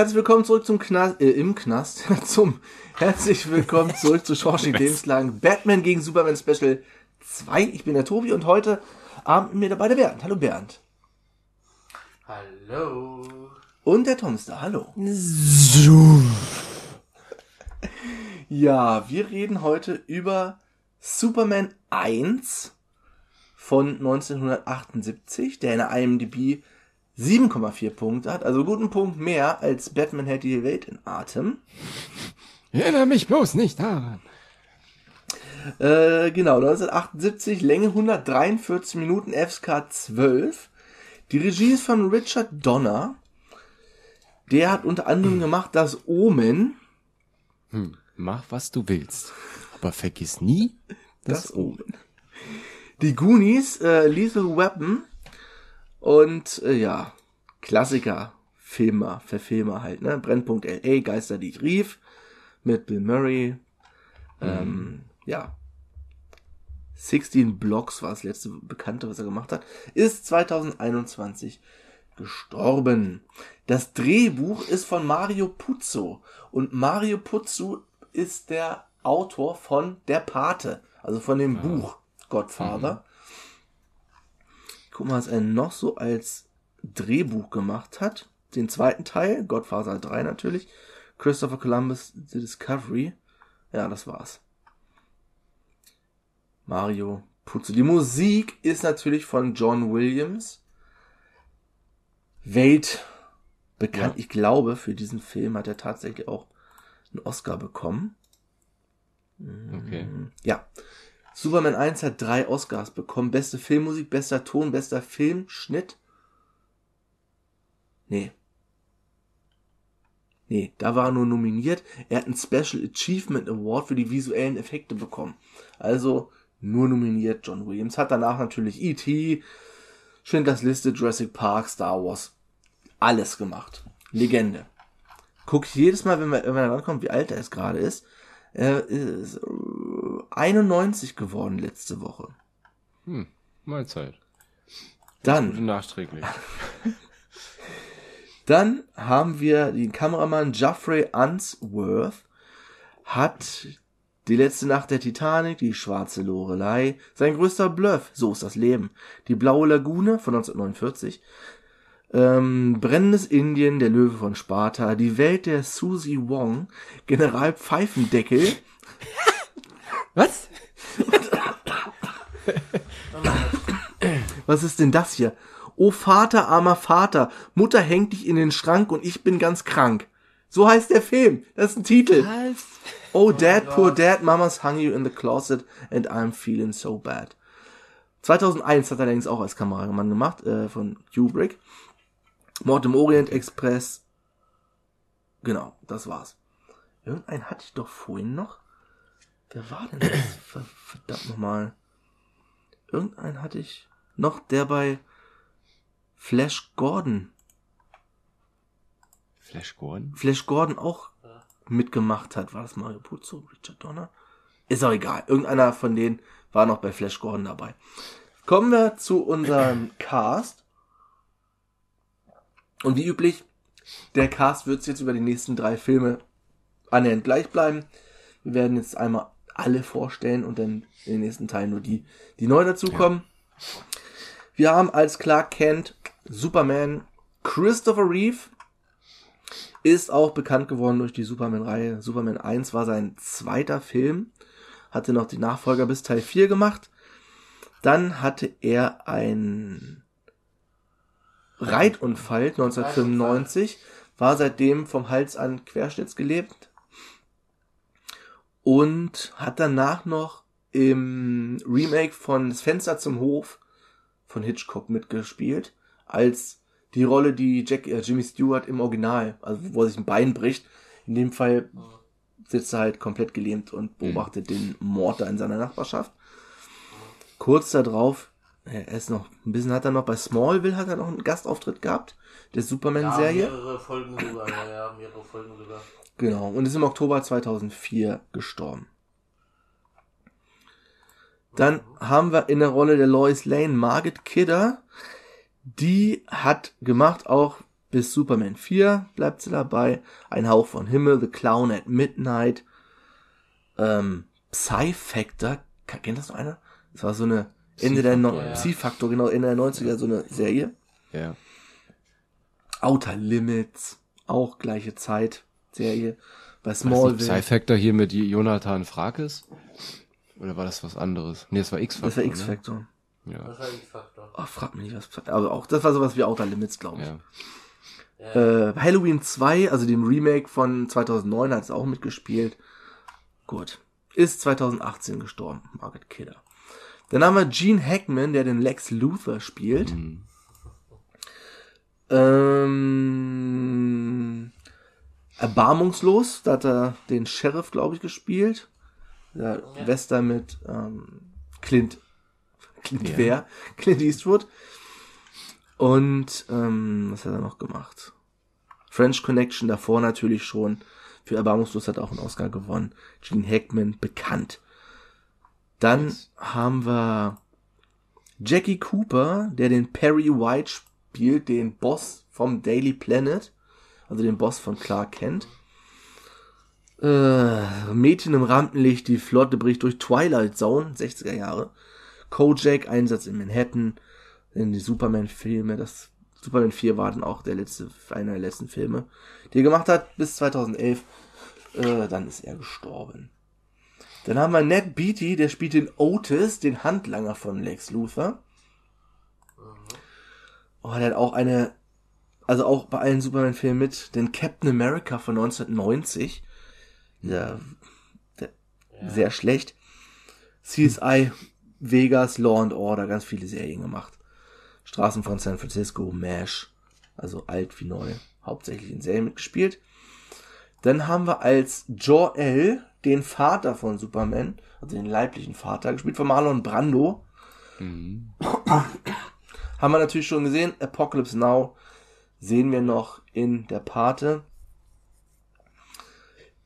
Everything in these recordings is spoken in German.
Herzlich willkommen zurück zum Knast, äh, im Knast, zum, herzlich willkommen zurück zu Shawshank Lebenslang Batman gegen Superman Special 2. Ich bin der Tobi und heute Abend mit mir dabei der Bernd. Hallo Bernd. Hallo. Und der Tom ist da. Hallo. Ja, wir reden heute über Superman 1 von 1978, der in der IMDb 7,4 Punkte hat, also guten Punkt mehr als Batman hält die Welt in Atem. Ich erinnere mich bloß nicht daran. Äh, genau, 1978, Länge 143 Minuten, FSK 12. Die Regie ist von Richard Donner. Der hat unter anderem gemacht das Omen. Hm, mach, was du willst. Aber vergiss nie das, Das Omen. Die Goonies, äh, Lethal Weapon und äh, ja, Klassiker, Filmer, Verfilmer halt, ne? Brennpunkt LA, Geister, die ich rief, mit Bill Murray. Ähm, ja. 16 Blocks war das letzte Bekannte, was er gemacht hat. Ist 2021 gestorben. Das Drehbuch ist von Mario Puzo. Und Mario Puzo ist der Autor von Der Pate. Also von dem Buch Godfather. Guck mal, was er noch so als Drehbuch gemacht hat. Den zweiten Teil, Godfather 3 natürlich. Christopher Columbus The Discovery. Ja, das war's. Mario Puzo. Die Musik ist natürlich von John Williams. Welt bekannt. Ja. Ich glaube, für diesen Film hat er tatsächlich auch einen Oscar bekommen. Okay. Ja. Superman 1 hat drei Oscars bekommen. Beste Filmmusik, bester Ton, bester Filmschnitt. Nee. Nee, da war er nur nominiert. Er hat einen Special Achievement Award für die visuellen Effekte bekommen. Also nur nominiert John Williams. Hat danach natürlich E.T., Schindlers Liste, Jurassic Park, Star Wars. Alles gemacht. Legende. Guck ich jedes Mal, wenn wir, wenn wir da rankommen, wie alt er es gerade ist. Er ist äh, 91 geworden letzte Woche. Hm, Mahlzeit. Dann nachträglich. Dann haben wir den Kameramann Geoffrey Unsworth, hat die letzte Nacht der Titanic, die schwarze Lorelei, sein größter Bluff, so ist das Leben, die blaue Lagune von 1949, ähm, Brennendes Indien, der Löwe von Sparta, die Welt der Susie Wong, General Pfeifendeckel, Was? was ist denn das hier? O Vater, armer Vater, Mutter hängt dich in den Schrank und ich bin ganz krank. So heißt der Film. Das ist ein Titel. Was? Oh, Dad, poor Dad, Mama's hung you in the closet and I'm feeling so bad. 2001 hat er allerdings auch als Kameramann gemacht, äh, von Kubrick. Mord im Orient Express. Genau, das war's. Irgendeinen hatte ich doch vorhin noch. Wer war denn das? Ver- Verdammt nochmal. Irgendeinen hatte ich noch, der bei Flash Gordon, Flash Gordon? Flash Gordon auch mitgemacht hat. War das Mario Puzo, Richard Donner? Ist auch egal. Irgendeiner von denen war noch bei Flash Gordon dabei. Kommen wir zu unserem Cast. Und wie üblich, der Cast wird jetzt über die nächsten drei Filme annähernd gleich bleiben. Wir werden jetzt einmal alle vorstellen und dann in den nächsten Teilen nur die, die neu dazukommen. Wir haben als Clark Kent Superman Christopher Reeve. Ist auch bekannt geworden durch die Superman-Reihe. Superman 1 war sein zweiter Film. hatte noch die Nachfolger bis Teil 4 gemacht. Dann hatte er einen Reitunfall 1995, war seitdem vom Hals an querschnittsgelebt und hat danach noch im Remake von Das Fenster zum Hof von Hitchcock mitgespielt, als die Rolle, die Jack, äh, Jimmy Stewart im Original, also wo er sich ein Bein bricht. In dem Fall sitzt er halt komplett gelähmt und beobachtet mhm. den Mord da in seiner Nachbarschaft. Kurz darauf, er ist noch, ein bisschen hat er noch bei Smallville hat er noch einen Gastauftritt gehabt, der Superman-Serie. Ja, mehrere Folgen sogar, ja, ja, mehrere Folgen sogar. Genau, und ist im Oktober 2004 gestorben. Dann haben wir in der Rolle der Lois Lane Margaret Kidder. Die hat gemacht auch bis Superman 4 bleibt sie dabei. Ein Hauch von Himmel, The Clown at Midnight. Ähm, Psy Factor. Kennt das noch einer? Das war so eine Ende der no ja. Psy-Factor, genau, Ende der 90er, so eine Serie. Ja. Outer Limits, auch gleiche Zeit, Serie. Bei Smallville. Psy-Factor hier mit Jonathan Frakes? Oder war das was anderes? Nee, das war X-Factor. Das war ne? X-Factor. Ne? Ja. Das war X-Factor. Oh, frag mich nicht, was. Aber auch, das war sowas wie Outer Limits, glaube ich. Ja. Äh, Halloween 2, also dem Remake von 2009, hat es auch mitgespielt. Gut. Ist 2018 gestorben, Margaret Kidder. Dann haben wir Gene Hackman, der den Lex Luthor spielt. Mhm. Ähm, erbarmungslos, da hat er den Sheriff, glaube ich, gespielt. Der ja. Western mit ähm, Clint. Clint ja. wer? Clint Eastwood. Und ähm, was hat er noch gemacht? French Connection davor natürlich schon. Für Erbarmungslos hat er auch einen Oscar gewonnen. Gene Hackman bekannt. Dann yes. haben wir Jackie Cooper, der den Perry White spielt, den Boss vom Daily Planet, also den Boss von Clark Kent. Äh, Mädchen im Rampenlicht, die Flotte bricht durch Twilight Zone, 60er Jahre. Kojak, Einsatz in Manhattan, in die Superman-Filme, das Superman 4 war dann auch der letzte, einer der letzten Filme, die er gemacht hat, bis 2011. Äh, dann ist er gestorben. Dann haben wir Ned Beatty, der spielt den Otis, den Handlanger von Lex Luthor. Oh, der hat auch eine, also auch bei allen Superman-Filmen mit, den Captain America von 1990. Ja, der, ja. sehr schlecht. CSI, Vegas, Law and Order, ganz viele Serien gemacht. Straßen von San Francisco, MASH, also alt wie neu, hauptsächlich in Serien mitgespielt. Dann haben wir als Jor-El den Vater von Superman, also den leiblichen Vater, gespielt von Marlon Brando. Mhm. haben wir natürlich schon gesehen. Apocalypse Now sehen wir noch in der Pate.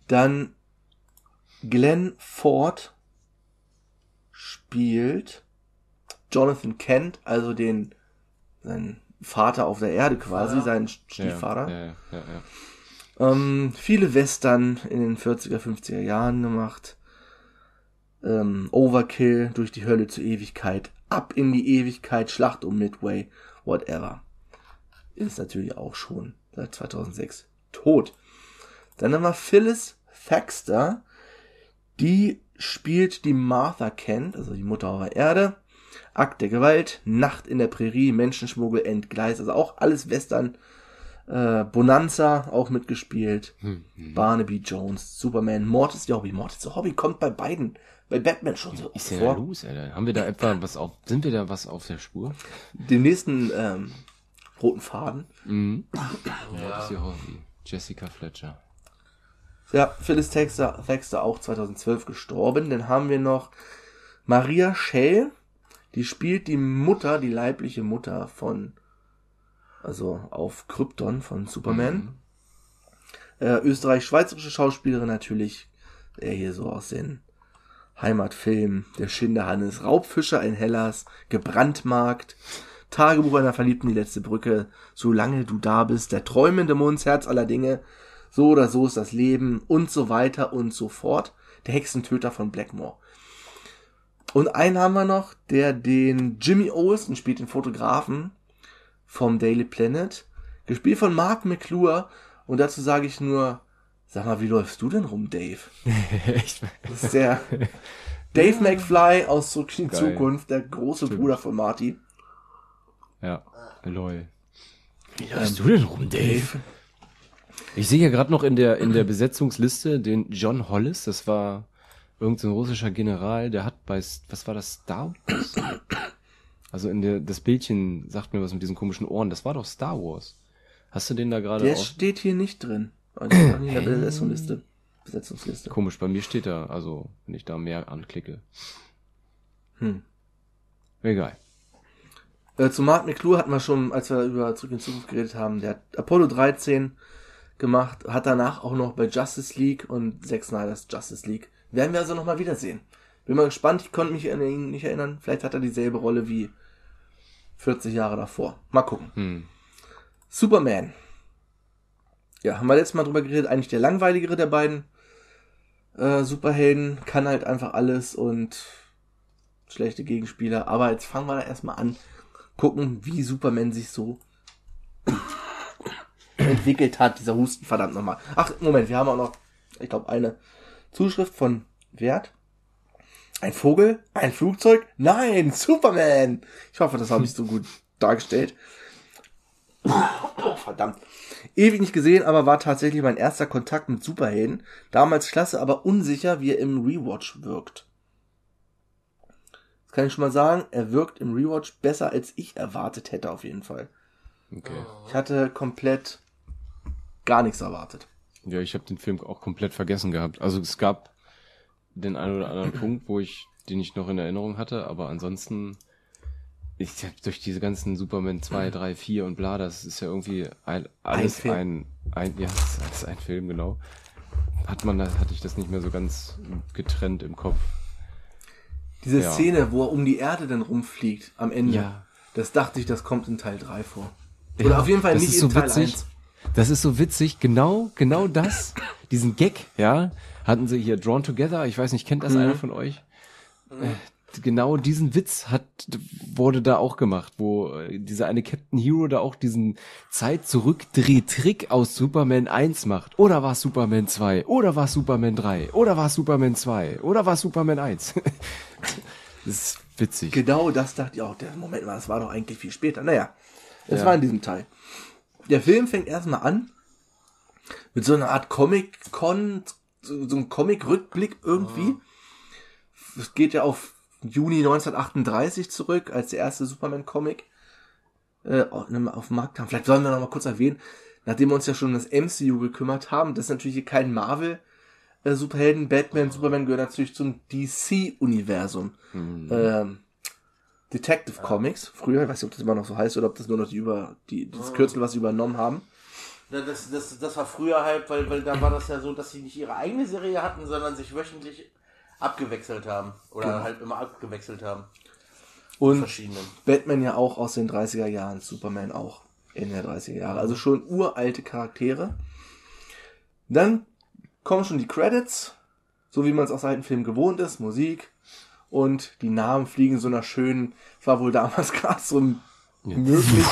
Dann Glenn Ford spielt Jonathan Kent, also den sein Vater auf der Erde quasi, ja. seinen Stiefvater. Ja, ja. Ähm, viele Western in den 40er, 50er Jahren gemacht. Ähm, Overkill, durch die Hölle zur Ewigkeit, ab in die Ewigkeit, Schlacht um Midway, whatever. Ist natürlich auch schon seit 2006 tot. Dann haben wir Phyllis Thaxter, die spielt die Martha Kent, also die Mutter auf der Erde. Akt der Gewalt, Nacht in der Prärie, Menschenschmuggel, Entgleis, also auch alles Western. Äh, Bonanza auch mitgespielt. Hm, hm. Barnaby Jones, Superman, Mord ist ihr Hobby. Mord ist ihr Hobby, kommt bei beiden, bei Batman schon so. Ist ja da los, Alter? Haben wir da etwa was auf, sind wir da was auf der Spur? Den nächsten ähm, roten Faden. Mhm. Ja. ist ihr Hobby. Jessica Fletcher. Ja, Phyllis Texter, Texter auch 2012 gestorben. Dann haben wir noch Maria Schell, die spielt die Mutter, die leibliche Mutter von, also auf Krypton von Superman. Mhm. Äh, Österreich-schweizerische Schauspielerin natürlich, er hier so aus den Heimatfilmen, der Schinderhannes, Raubfischer, ein Hellas, gebrandmarkt, Tagebuch einer Verliebten, die letzte Brücke, solange du da bist, der träumende Mund, Herz aller Dinge, so oder so ist das Leben und so weiter und so fort. Der Hexentöter von Blackmore. Und einen haben wir noch, der den Jimmy Olsen spielt, den Fotografen vom Daily Planet, gespielt von Mark McClure. Und dazu sage ich nur, sag mal, wie läufst du denn rum, Dave? Echt? Das ist der, Dave McFly aus Zurück in die Zukunft, der große Stimmt. Bruder von Marty. Ja, lol. Wie läufst du denn rum, Dave? Ich sehe ja gerade noch in der, in der Besetzungsliste den John Hollis, das war irgendein so russischer General, der hat bei, was war das, Star Wars? Also in der, das Bildchen sagt mir was mit diesen komischen Ohren, das war doch Star Wars. Hast du den da gerade Der steht hier nicht drin. Also in der Besetzungsliste. Besetzungsliste. Komisch, bei mir steht er, also wenn ich da mehr anklicke. Hm. Egal. Äh, zu Mark McClure hatten wir schon, als wir über Zurück in Zukunft geredet haben, der hat Apollo 13 gemacht, hat danach auch noch bei Justice League und Zack Snyder's Justice League. Werden wir also nochmal wiedersehen. Bin mal gespannt, ich konnte mich an ihn nicht erinnern. Vielleicht hat er dieselbe Rolle wie 40 Jahre davor. Mal gucken. Hm. Superman. Ja, haben wir letztes Mal drüber geredet, eigentlich der langweiligere der beiden äh, Superhelden, kann halt einfach alles und schlechte Gegenspieler. Aber jetzt fangen wir da erstmal an gucken, wie Superman sich so entwickelt hat, dieser Husten, verdammt nochmal. Ach, Moment, wir haben auch noch, ich glaube, eine Zuschrift von Wert. Ein Vogel? Ein Flugzeug? Nein, Superman! Ich hoffe, das habe ich so gut dargestellt. Oh, verdammt. Ewig nicht gesehen, aber war tatsächlich mein erster Kontakt mit Superhelden. Damals klasse, aber unsicher, wie er im Rewatch wirkt kann ich schon mal sagen, er wirkt im Rewatch besser, als ich erwartet hätte, auf jeden Fall. Okay. Ich hatte komplett gar nichts erwartet. Ja, ich habe den Film auch komplett vergessen gehabt. Also es gab den einen oder anderen Punkt, wo ich den ich noch in Erinnerung hatte, aber ansonsten ich hab durch diese ganzen Superman 2, 3, 4 und bla, das ist ja irgendwie ein, alles ein, ein, ein ja, das ist alles ein Film, genau. Hat man, hatte ich das nicht mehr so ganz getrennt im Kopf. Diese ja. Szene, wo er um die Erde dann rumfliegt am Ende. Ja. Das dachte ich, das kommt in Teil 3 vor. Oder ja, auf jeden Fall nicht in so Teil witzig. 1. Das ist so witzig, genau, genau das, diesen Gag, ja, hatten sie hier Drawn Together, ich weiß nicht, kennt das mhm. einer von euch? Mhm genau diesen Witz hat, wurde da auch gemacht, wo äh, dieser eine Captain Hero da auch diesen Zeit-Zurückdreh-Trick aus Superman 1 macht. Oder war Superman 2? Oder war Superman 3? Oder war Superman 2? Oder war Superman 1? das ist witzig. Genau das dachte ich auch. Der Moment mal, das war doch eigentlich viel später. Naja, es ja. war in diesem Teil. Der Film fängt erstmal an mit so einer Art Comic-Con, so, so einem Comic-Rückblick irgendwie. Es geht ja auf Juni 1938 zurück, als der erste Superman-Comic äh, auf dem Markt kam. Vielleicht sollen wir noch mal kurz erwähnen, nachdem wir uns ja schon um das MCU gekümmert haben, das ist natürlich hier kein Marvel Superhelden, Batman, Superman gehört natürlich zum DC-Universum. Mhm. Ähm, Detective Comics, früher, ich weiß nicht, ob das immer noch so heißt oder ob das nur noch die über die, das Kürzel, was sie übernommen haben. Das, das, das war früher halt, weil, weil da war das ja so, dass sie nicht ihre eigene Serie hatten, sondern sich wöchentlich abgewechselt haben. Oder genau. halt immer abgewechselt haben. Und Batman ja auch aus den 30er Jahren, Superman auch in der 30er Jahre. Also schon uralte Charaktere. Dann kommen schon die Credits, so wie man es aus alten Filmen gewohnt ist, Musik. Und die Namen fliegen so einer schönen, war wohl damals gerade so ja. möglich.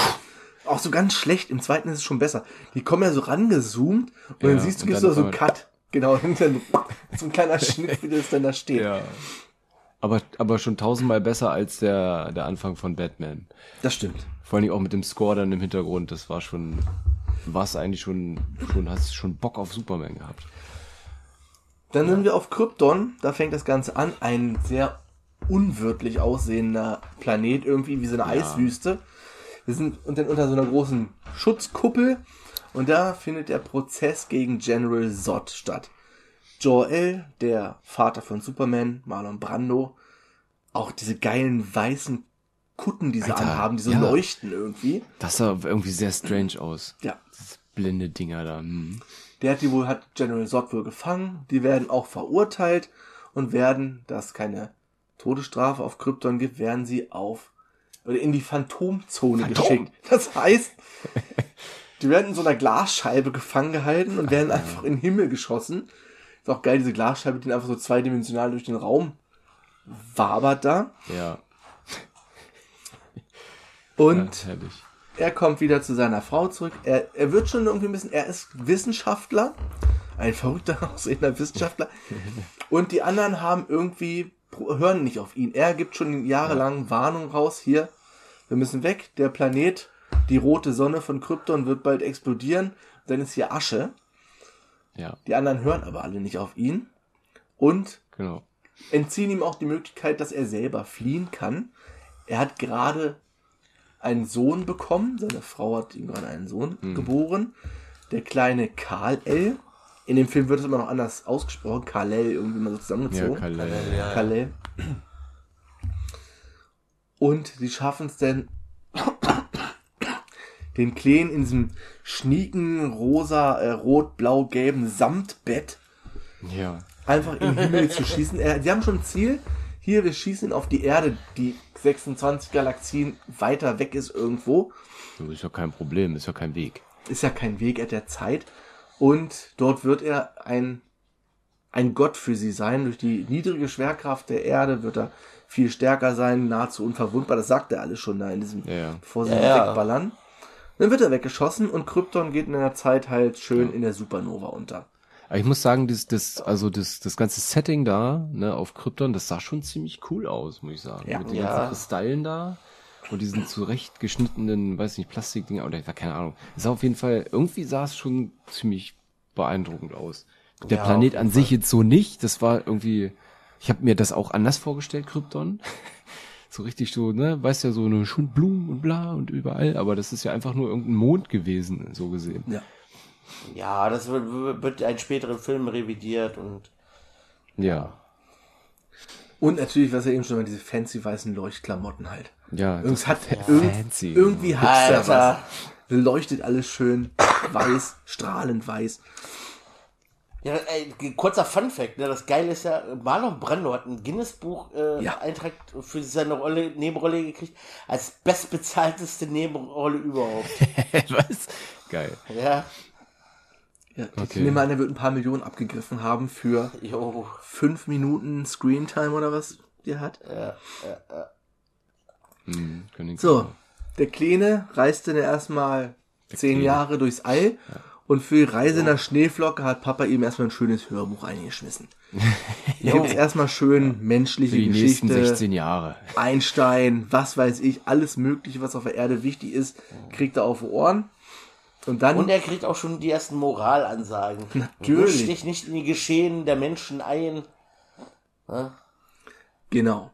Auch so ganz schlecht, im zweiten ist es schon besser. Die kommen ja so rangezoomt und ja, dann siehst du, gibst du so einen Cut. Genau, dann so ein kleiner Schnitt, wie das dann da steht. Ja. Aber, aber schon tausendmal besser als der, der Anfang von Batman. Das stimmt. Vor allem auch mit dem Score dann im Hintergrund, das war schon, was eigentlich schon, schon, hast schon Bock auf Superman gehabt. Dann sind wir auf Krypton, da fängt das Ganze an, ein sehr unwirtlich aussehender Planet, irgendwie wie so eine ja. Eiswüste. Wir sind unter, unter so einer großen Schutzkuppel und da findet der Prozess gegen General Zod statt. Jor-El, der Vater von Superman, Marlon Brando, auch diese geilen weißen Kutten, die sie Alter, anhaben, die so ja. leuchten irgendwie. Das sah irgendwie sehr strange aus. Ja. Diese blinde Dinger da. Hm. Der hat die wohl, hat General Zod wohl gefangen. Die werden auch verurteilt und werden, da es keine Todesstrafe auf Krypton gibt, werden sie auf oder in die Phantomzone Phantom. geschickt. Das heißt, Die werden in so einer Glasscheibe gefangen gehalten und werden einfach in den Himmel geschossen. Ist auch geil, diese Glasscheibe, die einfach so zweidimensional durch den Raum wabert da. Ja. Und ja, er kommt wieder zu seiner Frau zurück. Er, er wird schon irgendwie ein bisschen, er ist Wissenschaftler. Ein verrückter aussehender Wissenschaftler. Und die anderen haben irgendwie hören nicht auf ihn. Er gibt schon jahrelang Warnung raus, hier, wir müssen weg, der Planet, die rote Sonne von Krypton wird bald explodieren, dann ist hier Asche. Ja, Die anderen hören aber alle nicht auf ihn und genau. entziehen ihm auch die Möglichkeit, dass er selber fliehen kann. Er hat gerade einen Sohn bekommen, seine Frau hat ihm gerade einen Sohn geboren, der kleine Karl L. In dem Film wird es immer noch anders ausgesprochen, Karl L. irgendwie mal so Ja, zusammengezogen. Kalle. Ja. Kalle. Und sie schaffen es denn, den Kleen in diesem schnieken, rosa, äh, rot, blau, gelben Samtbett Ja. einfach in den Himmel zu schießen. Äh, die haben schon ein Ziel. Hier, wir schießen auf die Erde, die 26 Galaxien weiter weg ist irgendwo. Das ist ja kein Problem, ist ja kein Weg. Ist ja kein Weg er der Zeit. Und dort wird er ein, ein Gott für sie sein. Durch die niedrige Schwerkraft der Erde wird er viel stärker sein, nahezu unverwundbar. Das sagt er alles schon da in diesem, Ja, ja. bevor sie Ja, wegballern. Dann wird er weggeschossen und Krypton geht in der Zeit halt schön in der Supernova unter. Aber ich muss sagen, das, das, also das, das ganze Setting da, ne, auf Krypton, das sah schon ziemlich cool aus, muss ich sagen. Ja. Mit den Ja. ganzen Kristallen da und diesen zurechtgeschnittenen, weiß nicht, Plastikdinger oder keine Ahnung. Es sah auf jeden Fall, irgendwie sah es schon ziemlich beeindruckend aus. Der Ja, Planet an sich jetzt so nicht, das war irgendwie, ich habe mir das auch anders vorgestellt, Krypton. so richtig so, ne, weißt ja, so eine schön Blumen und bla und überall, aber das ist ja einfach nur irgendein Mond gewesen, so gesehen. Ja. Ja, das wird, wird in späteren Filmen revidiert und Ja. Und natürlich, was er eben schon mal, diese fancy weißen Leuchtklamotten halt. Ja, Irgendwas hat ja. irgend, Fancy. irgendwie was. Alter. Leuchtet alles schön weiß, strahlend weiß. Ja, ey, kurzer Fun Fact, ne? das Geile ist ja, Marlon Brando hat ein Guinness-Buch äh, Ja. Eintrag für seine Rolle, Nebenrolle gekriegt, als bestbezahlteste Nebenrolle überhaupt. Was? Geil. ja, Ja, Okay. Ich nehme an, er wird ein paar Millionen abgegriffen haben für jo. fünf Minuten Screentime oder was der hat. Hm, können So, der Kleine reiste dann erstmal zehn Kleine. Jahre durchs All und für die Reise in der Schneeflocke hat Papa ihm erstmal ein schönes Hörbuch eingeschmissen. Hier gibt es erstmal schön menschliche Für die nächsten Geschichte. 16 Jahre. Einstein, was weiß ich, alles Mögliche, was auf der Erde wichtig ist, kriegt er auf die Ohren. Und dann, Und er kriegt auch schon die ersten Moralansagen. Natürlich. Misch dich nicht in die Geschehen der Menschen ein. genau.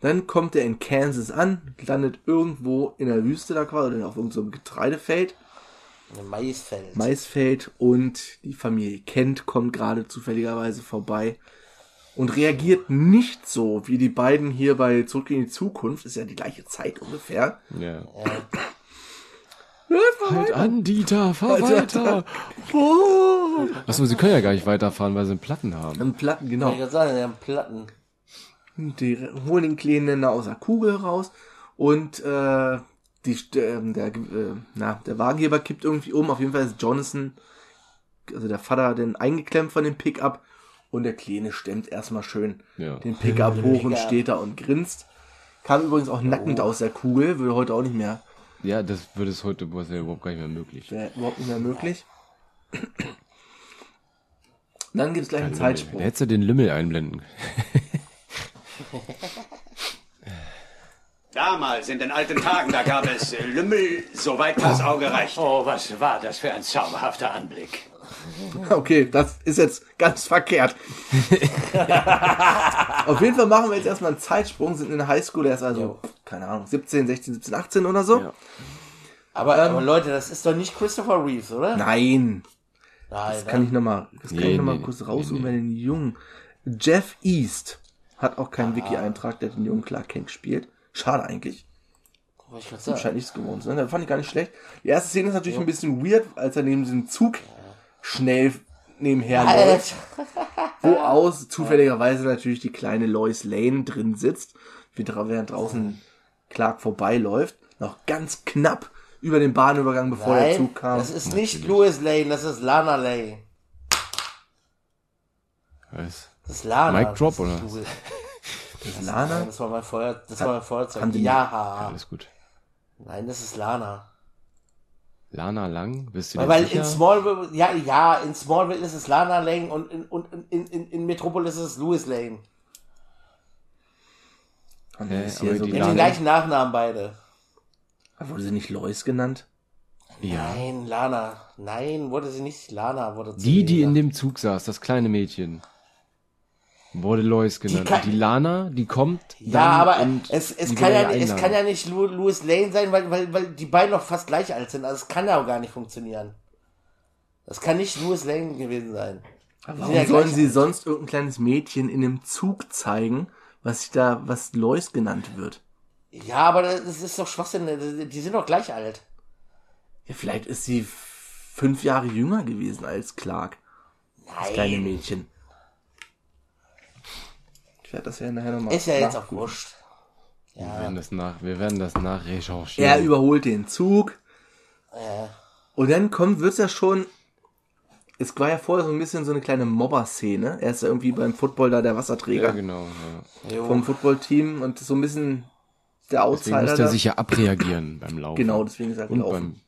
Dann kommt er in Kansas an, landet irgendwo in der Wüste da quasi, oder auf irgendeinem Getreidefeld, Ein Maisfeld. Maisfeld und die Familie Kent kommt gerade zufälligerweise vorbei und reagiert nicht so wie die beiden hier bei Zurück in die Zukunft, ist ja die gleiche Zeit ungefähr. Ja. Halt weiter. an, Dieter, fahr weiter. Oh. Achso, sie können ja gar nicht weiterfahren, weil sie einen Platten haben. Am Platten, genau. Ich sagen, der hat Platten. Die holen den Kleinen aus der Kugel raus und äh, die, ähm, der, äh, na, der Wagenheber kippt irgendwie um. Auf jeden Fall ist Jonathan, also der Vater, denn eingeklemmt von dem Pickup und der Kleine stemmt erstmal schön Ja. den Pickup hoch und steht da und grinst. Kam übrigens auch nackend aus der Kugel, würde heute auch nicht mehr, Ja, das würde es heute ja überhaupt gar nicht mehr möglich. wäre überhaupt nicht mehr möglich. Dann gibt es gleich einen Da Zeitsprung. hättest du den Lümmel einblenden. Damals, in den alten Tagen, da gab es äh, Lümmel, soweit das Auge reicht. Oh, was war das für ein zauberhafter Anblick. Okay, das ist jetzt ganz verkehrt. Auf jeden Fall machen wir jetzt erstmal einen Zeitsprung, sind in der Highschool, er ist also, keine Ahnung, 17, 16, 17, 18 oder so. Ja. Aber, aber Leute, das ist doch nicht Christopher Reeves, oder? Nein, Nein, das kann ich nochmal, das kann Nee, ich noch mal nee, kurz nee, raussuchen nee. bei den Jungen. Jeff East hat auch keinen Wiki-Eintrag, der den jungen Clark Kent spielt. Schade eigentlich. Wollte ich grad sagen. Scheint nichts gewohnt zu sein. Das fand ich gar nicht schlecht. Die erste Szene ist natürlich ein bisschen weird, als er neben diesem Zug schnell nebenher läuft. Alter. wo aus zufälligerweise natürlich die kleine Lois Lane drin sitzt, während draußen Clark vorbeiläuft, noch ganz knapp über den Bahnübergang, bevor der Nein, Zug kam. das ist nicht Louis Lane, das ist Lana Lane. Was? Das ist Lana. Mic drop, das ist oder? Das ist Lana. Das war mein Feuer, das war mein Feuerzeug. Ja. Alles gut. Nein, das ist Lana. Lana Lang, bist du Weil, weil sicher? in Smallville, ja, ja, in Smallville ist es Lana Lane und in, und in, in, in Metropolis ist es Louis Lane. Die das aber hier so die haben den gleichen Nachnamen beide. Wurde sie nicht Lois genannt? Ja. Nein, Lana. Nein, wurde sie nicht Lana, wurde Die, die in dem Zug saß, das kleine Mädchen. Wurde Lois genannt. kann- Und die Lana, die kommt dann Ja, aber und es, es, die kann ja, es kann ja nicht Louis Lane sein, weil, weil, weil die beiden noch fast gleich alt sind. Also es kann ja auch gar nicht funktionieren. Das kann nicht Louis Lane gewesen sein. Die sind Warum ja sollen sie alt. sonst irgendein kleines Mädchen in einem Zug zeigen, was sich da, was Lois genannt wird? Ja, aber das ist doch Schwachsinn. Die die sind doch gleich alt. Ja, vielleicht ist sie fünf Jahre jünger gewesen als Clark. Das kleine Mädchen. Ich werde das ja nachher nochmal. Ist ja jetzt auch wurscht. Wir werden das nach, wir werden das nachrecherchieren. Er überholt den Zug. Ja. Und dann kommt, wird's ja schon. Es war ja vorher so ein bisschen so eine kleine Mobber-Szene. Er ist ja irgendwie beim Football da der Wasserträger ja, genau. Ja. vom Footballteam und so ein bisschen der Deswegen Outsider. musste er da. sich ja abreagieren beim Laufen. Genau, deswegen ist er Und gelaufen.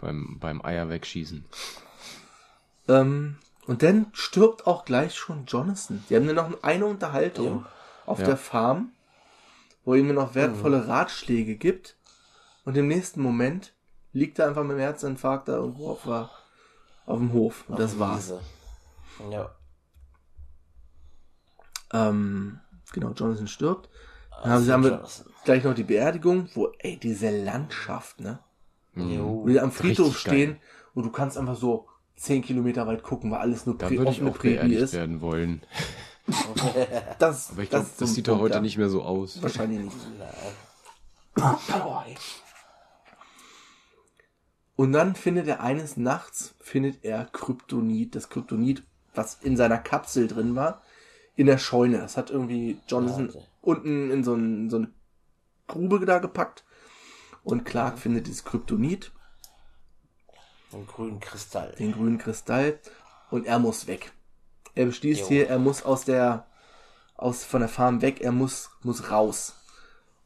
beim, beim, beim Eier wegschießen. Ähm, und dann stirbt auch gleich schon Jonathan. Die haben dann noch eine Unterhaltung auf Ja. der Farm, wo er ihm noch wertvolle Ratschläge gibt. Und im nächsten Moment liegt er einfach mit dem Herzinfarkt da irgendwo auf, auf dem Hof. Und das war's. Wiese. Ja. Ähm, genau, Jonathan stirbt. Dann haben, sie, haben wir gleich noch die Beerdigung, wo, ey, diese Landschaft, ne? Jo. Wo die am Friedhof stehen und du kannst einfach so zehn Kilometer weit gucken, weil alles nur Da würde ich auch Prärie ist. werden wollen. Das, Aber ich glaube, das, ein sieht doch heute ja. nicht mehr so aus. Wahrscheinlich nicht. Und dann findet er eines Nachts, findet er Kryptonit, das Kryptonit, was in seiner Kapsel drin war, in der Scheune. Das hat irgendwie Jonathan Ja, okay. unten in so, ein, so eine Grube da gepackt. Und Clark findet dieses Kryptonit, Einen grünen Kristall. den grünen Kristall, und er muss weg. Er beschließt Jo. hier, er muss aus der, aus, von der Farm weg, er muss, muss raus.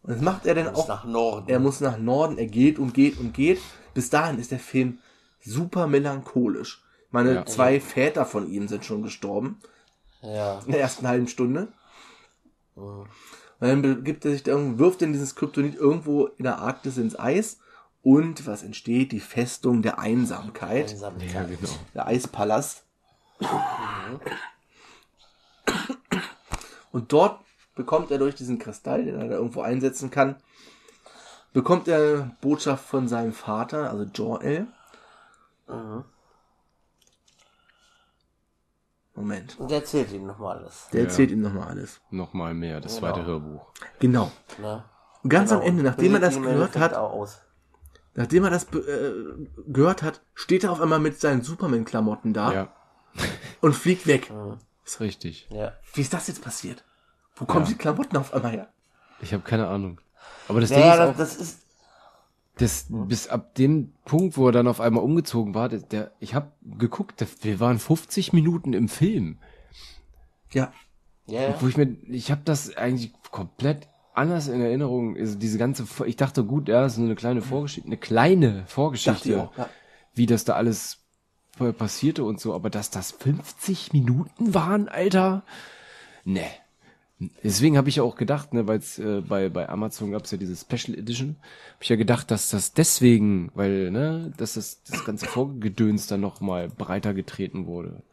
Und das macht er dann auch nach Norden. er muss nach Norden, er geht und geht und geht. Bis dahin ist der Film super melancholisch. Meine Ja. zwei Väter von ihm sind schon gestorben ja. in der ersten halben Stunde. Und dann begibt er sich da wirft in dieses Kryptonit irgendwo in der Arktis ins Eis. Und was entsteht? Die Festung der Einsamkeit. Einsamkeit. Ja, genau. Der Eispalast. Und dort bekommt er durch diesen Kristall, den er da irgendwo einsetzen kann, bekommt er eine Botschaft von seinem Vater, also Jor-El. Moment. Und der erzählt ihm nochmal alles. Der erzählt ihm nochmal alles. Nochmal mehr, das zweite Hörbuch. Genau. Ne? Und ganz Genau. am Ende, nachdem er das gehört hat, Auch aus. Nachdem er das äh, gehört hat, steht er auf einmal mit seinen Superman-Klamotten da Ja, und fliegt weg. ist richtig. Ja. Wie ist das jetzt passiert? Wo kommen Ja. die Klamotten auf einmal her? Ich habe keine Ahnung. Aber das Naja, Ding ist das, auch, das ist. das, bis ab dem Punkt, wo er dann auf einmal umgezogen war, der, der ich habe geguckt, der, wir waren 50 Minuten im Film. Ja, Ja, ja. Wo ich mir, ich habe das eigentlich komplett anders in Erinnerung. Also diese ganze, ich dachte, gut, ja, ist nur eine kleine Vorgeschichte, eine kleine Vorgeschichte, auch. Ja. wie das da alles vorher passierte und so. Aber dass das 50 Minuten waren, Alter, ne. Deswegen habe ich ja auch gedacht, ne, weil äh, bei bei Amazon gab's ja diese Special Edition, habe ich ja gedacht, dass das deswegen, weil ne, dass das das ganze Vorgedöns dann noch mal breiter getreten wurde.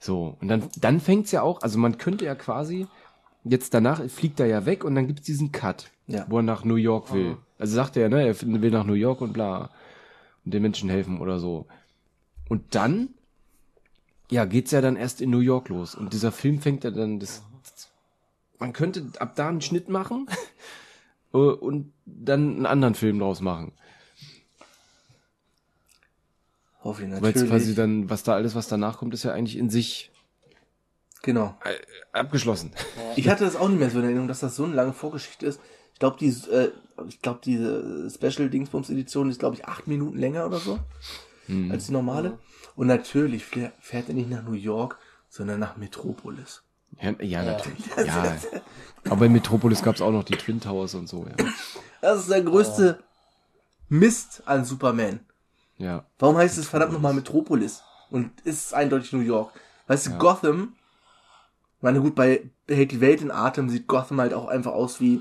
So, und dann, dann fängt's ja auch, also man könnte ja quasi, jetzt danach fliegt er ja weg und dann gibt's diesen Cut, Ja. wo er nach New York will. Also sagt er ja, ne, er will nach New York und bla, und den Menschen helfen oder so. Und dann, ja, geht's ja dann erst in New York los. Und dieser Film fängt ja dann, das, man könnte ab da einen Schnitt machen äh, und dann einen anderen Film draus machen. hoffe ich Weil jetzt quasi natürlich. dann, was da alles, was danach kommt, ist ja eigentlich in sich Genau. äh, abgeschlossen. Ich hatte das auch nicht mehr so in Erinnerung, dass das so eine lange Vorgeschichte ist. Ich glaube, die, äh, ich glaube, diese Special Dingsbums Edition ist, glaube ich, acht Minuten länger oder so als die normale. Und natürlich fähr- fährt er nicht nach New York, sondern nach Metropolis. Ja, ja, natürlich. Ja. Aber in Metropolis gab's auch noch die Twin Towers und so, ja. Das ist der größte Mist an Superman. Ja. Warum heißt es verdammt nochmal Metropolis? Und ist eindeutig New York. Weißt du, Gotham, meine, gut, bei Hält die Welt in Atem sieht Gotham halt auch einfach aus wie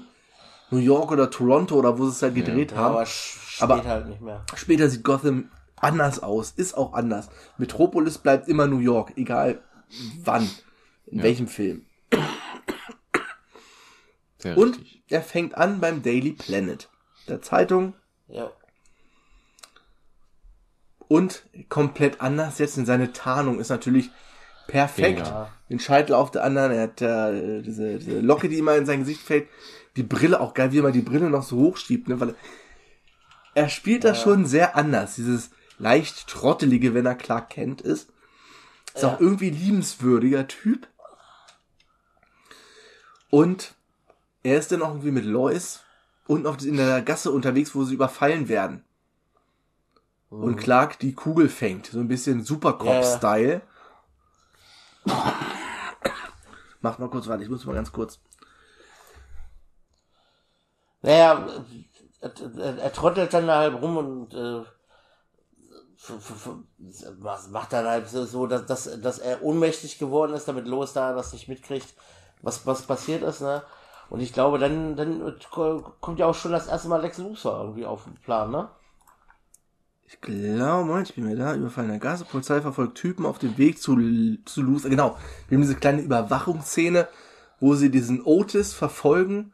New York oder Toronto oder wo sie es halt gedreht Ja, haben. aber Aber- halt nicht mehr. Später sieht Gotham anders aus, ist auch anders. Metropolis bleibt immer New York, egal wann, in welchem Film. Sehr Und richtig. er fängt an beim Daily Planet, der Zeitung, Ja. und komplett anders jetzt in seine Tarnung ist natürlich perfekt. Mega. Den Scheitel auf der anderen, er hat äh, diese, diese Locke, die immer in sein Gesicht fällt, die Brille auch geil, wie er mal die Brille noch so hochschiebt, ne, weil er spielt das schon sehr anders, dieses leicht trottelige, wenn er Clark kennt ist. Ist auch irgendwie liebenswürdiger Typ. Und er ist dann auch irgendwie mit Lois unten auf, in der Gasse unterwegs, wo sie überfallen werden. Und Clark die Kugel fängt. So ein bisschen Supercop-Style. Macht mal kurz, warte, ich muss mal ganz kurz. Naja, er, er, trottelt dann da halt rum und äh, macht dann halt so, dass, dass, dass er ohnmächtig geworden ist, damit Lois da das nicht mitkriegt, was, was passiert ist, ne? Und ich glaube, dann, dann kommt ja auch schon das erste Mal Lex Luthor irgendwie auf den Plan, ne? Ich glaube, Moment, ich bin mir da. Überfallener Gase, Polizei verfolgt Typen auf dem Weg zu, zu Luther. Genau. Wir haben diese kleine Überwachungsszene, wo sie diesen Otis verfolgen,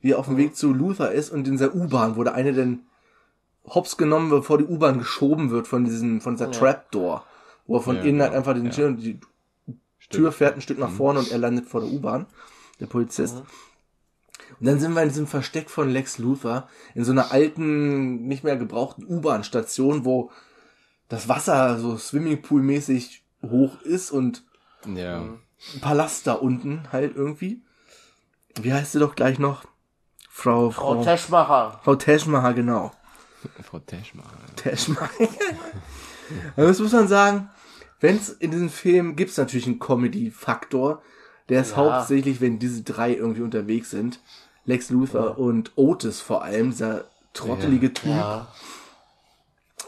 wie er auf dem Weg zu Luther ist und in dieser U-Bahn, wo der eine dann hops genommen wird, bevor die U-Bahn geschoben wird von diesem, von dieser Trapdoor. Wo er von Ja, innen halt einfach den ja. Tür, die Tür fährt ein Stück nach vorne und er landet vor der U-Bahn. Der Polizist. Und dann sind wir in diesem Versteck von Lex Luthor, in so einer alten, nicht mehr gebrauchten U-Bahn-Station, wo das Wasser so Swimmingpool-mäßig hoch ist und Ja. ein Palast da unten halt irgendwie. Wie heißt sie doch gleich noch? Frau, Frau Frau, Teschmacher. Frau Teschmacher, genau. Frau Teschmacher. Teschmacher. Aber das muss man sagen, wenn es in diesem Film gibt's natürlich einen Comedy-Faktor, der ist Ja. hauptsächlich, wenn diese drei irgendwie unterwegs sind. Lex Luthor und Otis vor allem, dieser trottelige Typ. Ja.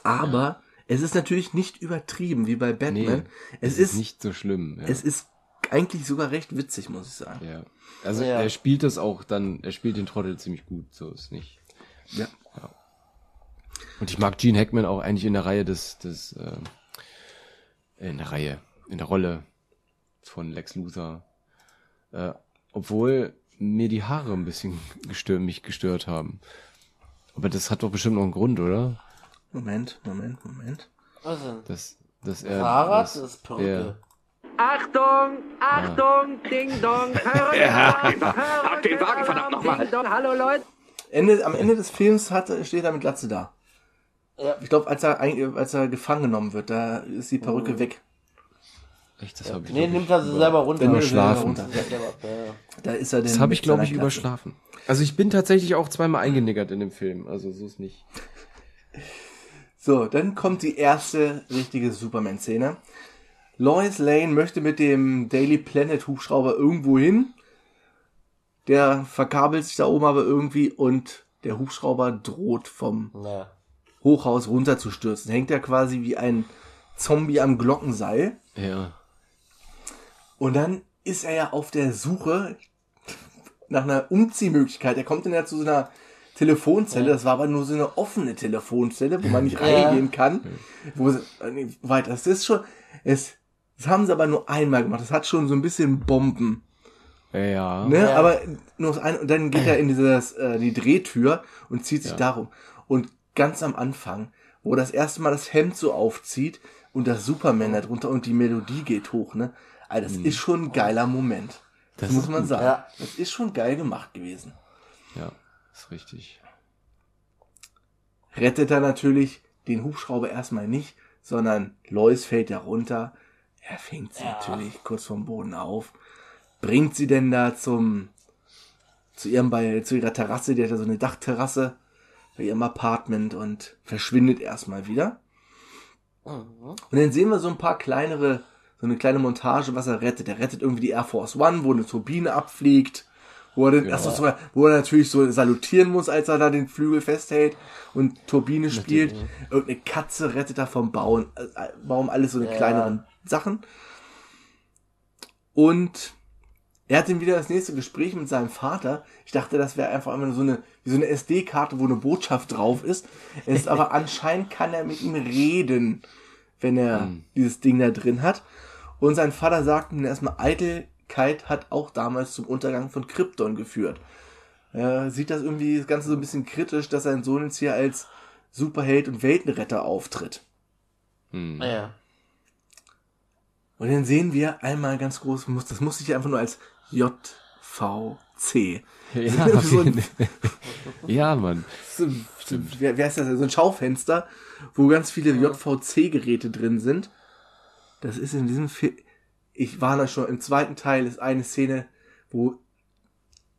Aber es ist natürlich nicht übertrieben wie bei Batman. Nee, es es ist, ist nicht so schlimm. Ja. es ist eigentlich sogar recht witzig, muss ich sagen. ja. Also Ja. er spielt das auch dann, er spielt den Trottel ziemlich gut, so ist nicht. Ja. Und ich mag Gene Hackman auch eigentlich in der Reihe des, des äh, in der Reihe, in der Rolle von Lex Luthor. Äh, obwohl mir die Haare ein bisschen gestört, mich gestört haben. Aber das hat doch bestimmt noch einen Grund, oder? Moment, Moment, Moment. Was denn? Dass, dass er, Fahrrad dass ist Perücke. Achtung, Achtung, Ding Dong, Perücke, ja, Ab den Wagen, verdammt nochmal. Hallo Leute. Ende, am Ende des Films hat, steht er mit Glatze da. Ja. Ich glaube, als er, als er gefangen genommen wird, da ist die Perücke weg. Echt, das habe ich. Nee, nimmt er sie selber runter. Überschlafen. Ja, ja. Da ist er Das denn habe ich, glaube ich, überschlafen. Also ich bin tatsächlich auch zweimal eingeniggert in dem Film. Also so ist nicht. So, dann kommt die erste richtige Superman-Szene. Lois Lane möchte mit dem Daily Planet Hubschrauber irgendwo hin. Der verkabelt sich da oben aber irgendwie und der Hubschrauber droht vom Ja. Hochhaus runterzustürzen. Hängt er quasi wie ein Zombie am Glockenseil. Ja. Und dann ist er ja auf der Suche nach einer Umziehmöglichkeit. Er kommt dann ja zu so einer Telefonzelle. Das war aber nur so eine offene Telefonzelle, wo man nicht reingehen kann. Wo sie, äh, nee, weiter. Das ist schon, es, das haben sie aber nur einmal gemacht. Das hat schon so ein bisschen Bomben. Ja. Ne? Ja. Aber nur das eine, und dann geht er in dieses, äh, die Drehtür und zieht sich Ja. darum. Und ganz am Anfang, wo das erste Mal das Hemd so aufzieht und das Superman da drunter und die Melodie geht hoch, ne? Also das ist schon ein geiler Moment. Das, Das muss ist man sagen. Ja. Das ist schon geil gemacht gewesen. Ja, ist richtig. Rettet er natürlich den Hubschrauber erstmal nicht, sondern Lois fällt da runter. Er fängt sie natürlich kurz vom Boden auf, bringt sie denn da zum, zu ihrem, bei, zu ihrer Terrasse, die hat ja so eine Dachterrasse bei ihrem Apartment und verschwindet erstmal wieder. Und dann sehen wir so ein paar kleinere, so eine kleine Montage, was er rettet. Er rettet irgendwie die Air Force One, wo eine Turbine abfliegt, wo er, den, erst so, wo er natürlich so salutieren muss, als er da den Flügel festhält und Turbine spielt. Irgendeine Katze rettet er vom Bauen, äh, Baum, alles so eine kleineren Sachen. Und Er hat dann wieder das nächste Gespräch mit seinem Vater. Ich dachte, das wäre einfach immer so eine, wie so eine SD-Karte, wo eine Botschaft drauf ist. Es ist aber anscheinend kann er mit ihm reden, wenn er dieses Ding da drin hat. Und sein Vater sagt ihm erstmal, Eitelkeit hat auch damals zum Untergang von Krypton geführt. Er sieht das irgendwie das Ganze so ein bisschen kritisch, dass sein Sohn jetzt hier als Superheld und Weltenretter auftritt. Ja. Und dann sehen wir einmal ganz groß, muss- das muss ich einfach nur als JVC. Ja, so ein, ja, Mann. so, so, wer, wer ist das? So ein Schaufenster, wo ganz viele JVC-Geräte drin sind. Das ist in diesem Film. Ich war da schon im zweiten Teil ist eine Szene, wo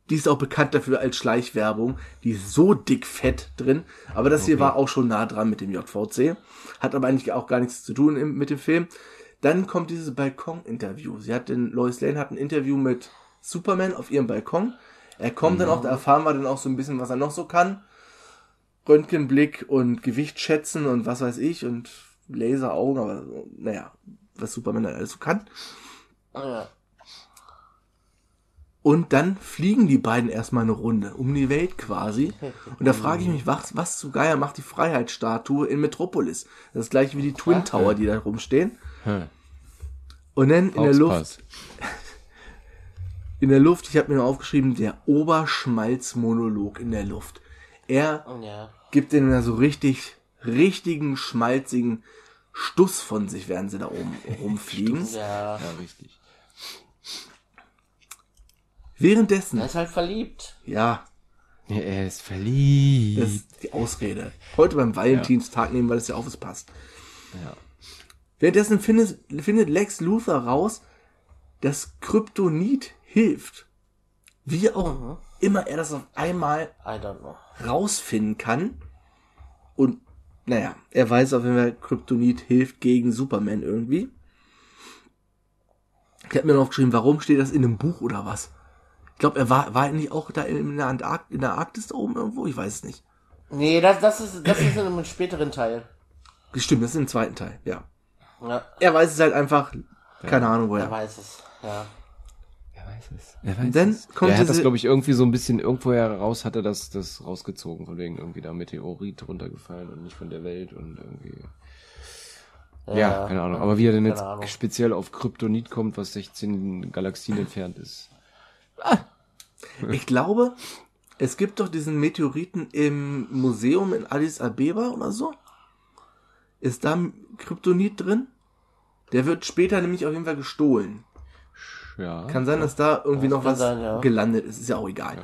die ist auch bekannt dafür als Schleichwerbung. Die ist so dick fett drin. Aber das hier war auch schon nah dran mit dem JVC. Hat aber eigentlich auch gar nichts zu tun im, mit dem Film. Dann kommt dieses Balkon-Interview. Sie hat den, Lois Lane hat ein Interview mit Superman auf ihrem Balkon. Er kommt dann auch, da erfahren wir dann auch so ein bisschen, was er noch so kann. Röntgenblick und Gewicht schätzen und was weiß ich und Laseraugen, aber naja, was Superman dann alles so kann. Ja. Und dann fliegen die beiden erstmal eine Runde um die Welt quasi. Und da frage ich mich, was, was zu Geier macht die Freiheitsstatue in Metropolis? Das ist gleich wie die Twin Tower, die da rumstehen. Und dann in der Luft, in der Luft, ich habe mir noch aufgeschrieben, der Oberschmalzmonolog in der Luft. Er Ja. gibt denen da so richtig, richtigen, schmalzigen Stuss von sich, während sie da oben rumfliegen. Ja. Ja, richtig. Währenddessen, Er ist halt verliebt. ja, Ja, er ist verliebt. das ist die Ausrede. Heute beim Valentinstag nehmen, weil es ja auf es passt. Ja. Währenddessen findet, findet Lex Luthor raus, dass Kryptonit hilft. Wie auch immer er das auf einmal I don't know. rausfinden kann. Und naja, er weiß auf jeden Fall, Kryptonit hilft gegen Superman irgendwie. Ich habe mir noch aufgeschrieben, warum steht das in einem Buch oder was? Ich glaube, er war, war er nicht auch da in der, Antark in der Arktis da oben irgendwo? Ich weiß es nicht. Nee, das, das ist, das ist in einem späteren Teil. Stimmt, das ist im zweiten Teil, ja. Ja. Er weiß es halt einfach, keine Ahnung Er woher. weiß es. Ja. Er weiß es. Er weiß Dann es. kommt er hat das, glaube ich, irgendwie so ein bisschen irgendwoher raus, hat er das, das rausgezogen, von wegen irgendwie da Meteorit runtergefallen und nicht von der Welt und irgendwie. Ja, keine Ahnung. Aber wie er denn jetzt Ahnung. speziell auf Kryptonit kommt, was 16 Galaxien entfernt ist. Ich glaube, es gibt doch diesen Meteoriten im Museum in Addis Abeba oder so. Ist da Kryptonit drin? Der wird später nämlich auf jeden Fall gestohlen. Ja. Kann sein, dass da irgendwie noch kann was sein, ja. gelandet ist. Ist ja auch egal.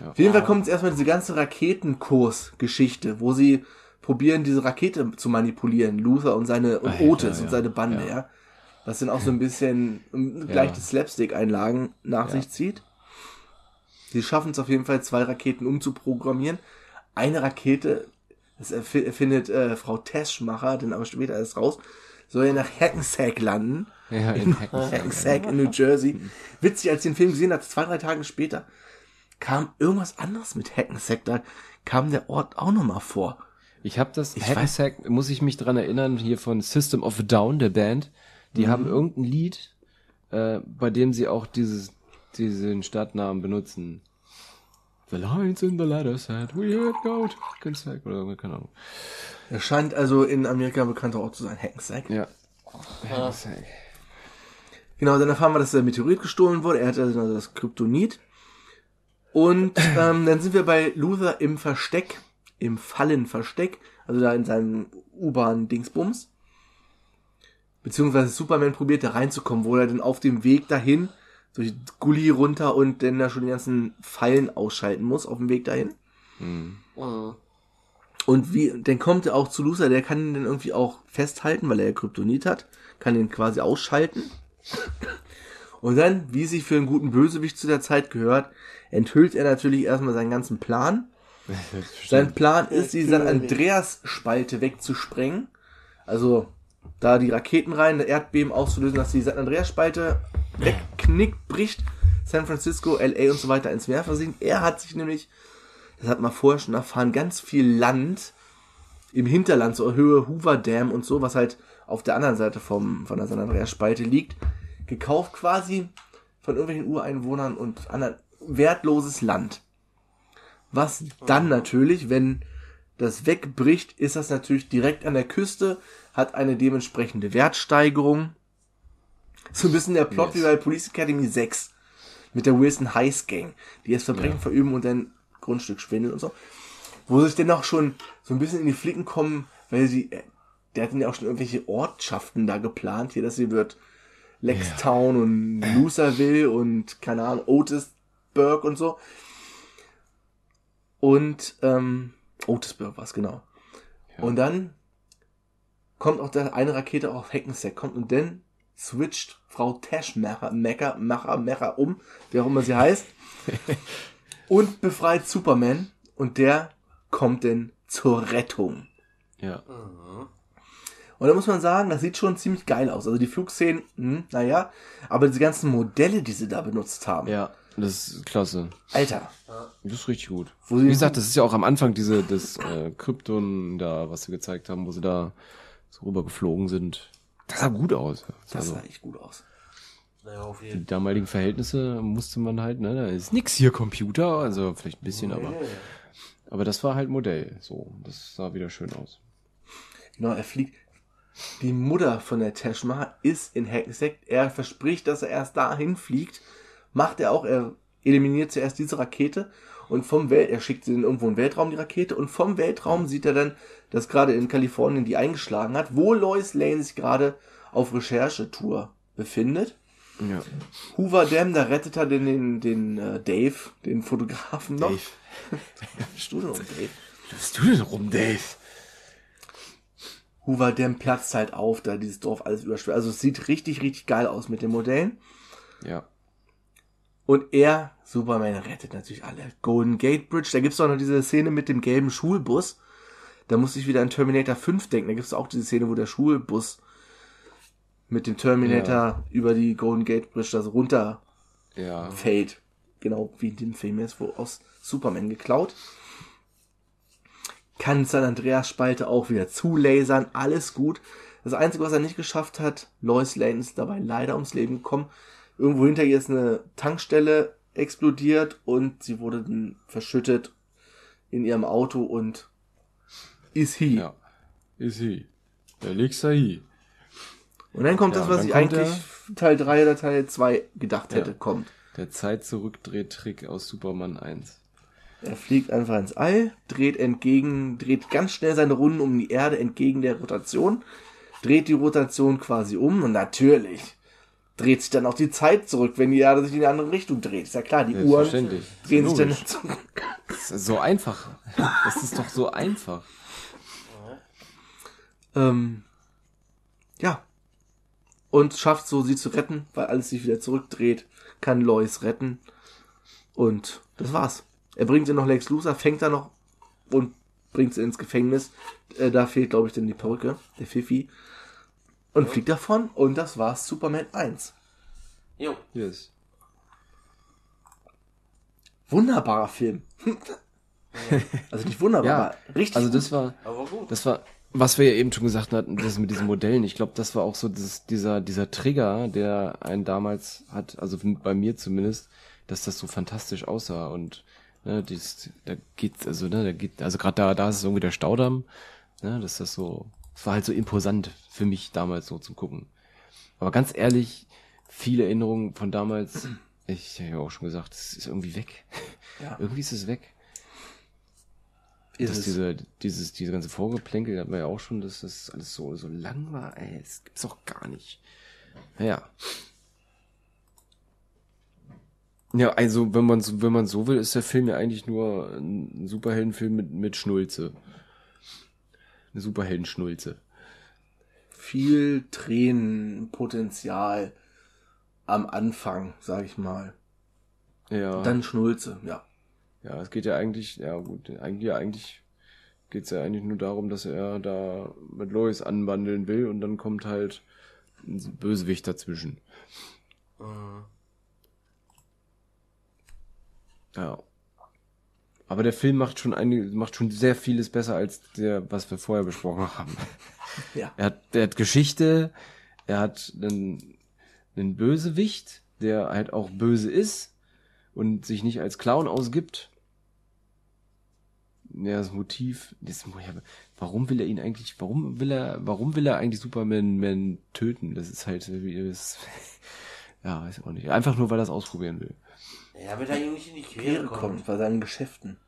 Ja. Auf jeden Fall kommt jetzt erstmal diese ganze Raketenkurs-Geschichte, wo sie probieren, diese Rakete zu manipulieren. Luther und seine und Alter, Otis und ja. seine Bande, ja. Ja. Was dann auch so ein bisschen ähm, leichte Slapstick-Einlagen nach sich zieht. Sie schaffen es auf jeden Fall, zwei Raketen umzuprogrammieren. Eine Rakete, das erfi- erfindet äh, Frau Teschmacher, denn aber später erst raus, soll ja nach Hackensack landen. Ja, in Hackensack. Hackensack in New Jersey. Witzig, als ich den Film gesehen habe, zwei, drei Tage später, kam irgendwas anderes mit Hackensack. Da kam der Ort auch nochmal vor. Ich habe das Ich Hackensack, muss ich mich dran erinnern, hier von System of a Down, der Band. Die haben irgendein Lied, äh, bei dem sie auch dieses, diesen Stadtnamen benutzen. The lines in the letter said, we had go to Hackensack, oder keine Ahnung. Er scheint also in Amerika ein bekannter Ort zu sein, Hackensack. Ja. Hackensack. Genau, dann erfahren wir, dass der Meteorit gestohlen wurde. Er hat also das Kryptonit. Und ähm, dann sind wir bei Luther im Versteck, im Fallenversteck, also da in seinem U-Bahn-Dingsbums. Beziehungsweise Superman probiert da reinzukommen, wo er dann auf dem Weg dahin durch Gully runter und dann da schon die ganzen Fallen ausschalten muss auf dem Weg dahin. Mhm. Und wie, dann kommt er auch zu Luther, der kann ihn dann irgendwie auch festhalten, weil er ja Kryptonit hat, kann ihn quasi ausschalten. Und dann, wie sich für einen guten Bösewicht zu der Zeit gehört, enthüllt er natürlich erstmal seinen ganzen Plan. Sein Plan ist, die San Andreas-Spalte wegzusprengen. Also da die Raketen rein, ein Erdbeben auszulösen, dass die San Andreas-Spalte wegknickt, bricht, San Francisco, LA und so weiter ins Meer versinkt. Er hat sich nämlich, das hat man vorher schon erfahren, ganz viel Land im Hinterland, so Höhe Hoover Dam und so, was halt auf der anderen Seite vom, von der San Andreas Spalte liegt, gekauft quasi von irgendwelchen Ureinwohnern und anderen wertloses Land. Was dann natürlich, wenn das wegbricht, ist das natürlich direkt an der Küste, hat eine dementsprechende Wertsteigerung. So ein bisschen der Plot Yes. wie bei Police Academy 6 mit der Wilson Heiß Gang, die es Verbrechen verüben und dann Grundstück schwindeln und so. Wo sich denn auch schon so ein bisschen in die Flicken kommen, weil sie, äh, der hat ja auch schon irgendwelche Ortschaften da geplant, hier, dass sie wird Lextown und Loserville und, keine Ahnung, Otisburg und so. Und, ähm, Otisburg war's, genau. Und dann kommt auch da eine Rakete auf Hackensack kommt und dann switcht Frau Tashmacher, Mecker, Macher, Mecher um, wer auch immer sie heißt, und befreit Superman und der kommt dann zur Rettung. Ja. Und da muss man sagen, das sieht schon ziemlich geil aus. Also die Flugszenen, hm, naja, aber diese ganzen Modelle, die sie da benutzt haben, Ja, das ist klasse. Alter, Das ist richtig gut. Wo Wie gesagt, das ist ja auch am Anfang diese, das äh, Krypton da, was sie gezeigt haben, wo sie da so rübergeflogen sind. Das sah gut aus. das Also, sah echt gut aus. Naja, auf die jeden damaligen Verhältnisse musste man halt, ne, da ist nix hier Computer, also vielleicht ein bisschen, aber, aber das war halt Modell, so. Das sah wieder schön aus. Genau, er fliegt. Die Mutter von der Tashma ist in Hackensack. Er verspricht, dass er erst dahin fliegt. Macht er auch. Er eliminiert zuerst diese Rakete und vom Welt, er schickt sie in irgendwo in den Weltraum, die Rakete, und vom Weltraum sieht er dann, dass gerade in Kalifornien die eingeschlagen hat, wo Lois Lane sich gerade auf Recherchetour befindet. Ja. Hoover Dam, da rettet er den, den, den äh, Dave, den Fotografen noch. Studio um Dave. Was bist du denn rum, Dave? Hoover Dam platzt halt auf, da dieses Dorf alles überschwemmt. Also es sieht richtig, richtig geil aus mit den Modellen. Ja. Und er, Superman, rettet natürlich alle. Golden Gate Bridge, da gibt's auch noch diese Szene mit dem gelben Schulbus. Da musste ich wieder an Terminator 5 denken. Da gibt's auch diese Szene, wo der Schulbus mit dem Terminator über die Golden Gate Bridge da so runterfällt. Ja. Genau wie in dem Film jetzt, wo aus Superman geklaut. Kann San Andreas Spalte auch wieder zulasern, alles gut. Das Einzige, was er nicht geschafft hat, Lois Lane ist dabei leider ums Leben gekommen. Irgendwo hinter ihr ist eine Tankstelle explodiert und sie wurde dann verschüttet in ihrem Auto und ist he. Ja. Ist sie. Der liegt da hier. Und dann kommt Ja, das, was ich eigentlich Teil 3 oder Teil 2 gedacht hätte, Ja. kommt. Der Zeit-Zurückdrehtrick aus Superman 1. Er fliegt einfach ins All, dreht entgegen, dreht ganz schnell seine Runden um die Erde entgegen der Rotation, dreht die Rotation quasi um und natürlich dreht sich dann auch die Zeit zurück, wenn die Erde sich in die andere Richtung dreht. Ist ja klar, die Uhren drehen sich dann zurück. Das ist so einfach. Das ist doch so einfach. Ähm, ja. Und schafft so, sie zu retten, weil alles sich wieder zurückdreht, kann Lois retten. Und das war's. Er bringt sie noch Lex Luthor, fängt er noch und bringt sie ins Gefängnis. Äh, da fehlt, glaube ich, dann die Perücke, der Fifi. Und fliegt davon. Und das war's, Superman 1. Jo. Yes. Wunderbarer Film. also nicht wunderbar, Ja, aber richtig Also gut. das war, Aber gut. das war, was wir ja eben schon gesagt hatten, das mit diesen Modellen. Ich glaube, das war auch so das, dieser, dieser Trigger, der einen damals hat, also bei mir zumindest, dass das so fantastisch aussah und ne, dies, da geht, also ne, da geht, also gerade da, da ist es irgendwie der Staudamm, ne, dass das so, es war halt so imposant für mich damals so zum gucken. Aber ganz ehrlich, viele Erinnerungen von damals, ich habe ja auch schon gesagt, es ist irgendwie weg. Ja. irgendwie ist es weg Ist dass es. diese, dieses, diese ganze Vorgeplänkel, hat man ja auch schon, dass das alles so, so lang war, ey, das gibt's doch gar nicht. Naja. Ja, also, wenn man, so- wenn man so will, ist der Film ja eigentlich nur ein Superheldenfilm mit, mit Schnulze. Eine Superheldenschnulze. viel Tränenpotenzial am Anfang, sag ich mal. Ja. Dann Schnulze, ja. Ja, es geht ja eigentlich, ja gut, eigentlich, ja, eigentlich geht's ja eigentlich nur darum, dass er da mit Lois anwandeln will und dann kommt halt ein Bösewicht dazwischen. Ja. Aber der Film macht schon einige, macht schon sehr vieles besser als der, was wir vorher besprochen haben. Ja. Er hat, er hat Geschichte, er hat einen, einen Bösewicht, der halt auch böse ist und sich nicht als Clown ausgibt. Ja, das Motiv, das, ja, warum will er ihn eigentlich, warum will er, warum will er eigentlich Superman Man töten? Das ist halt, wie das, ja, weiß ich auch nicht. Einfach nur, weil er es ausprobieren will. Ja, damit er nicht in die Quere kommt. bei seinen Geschäften.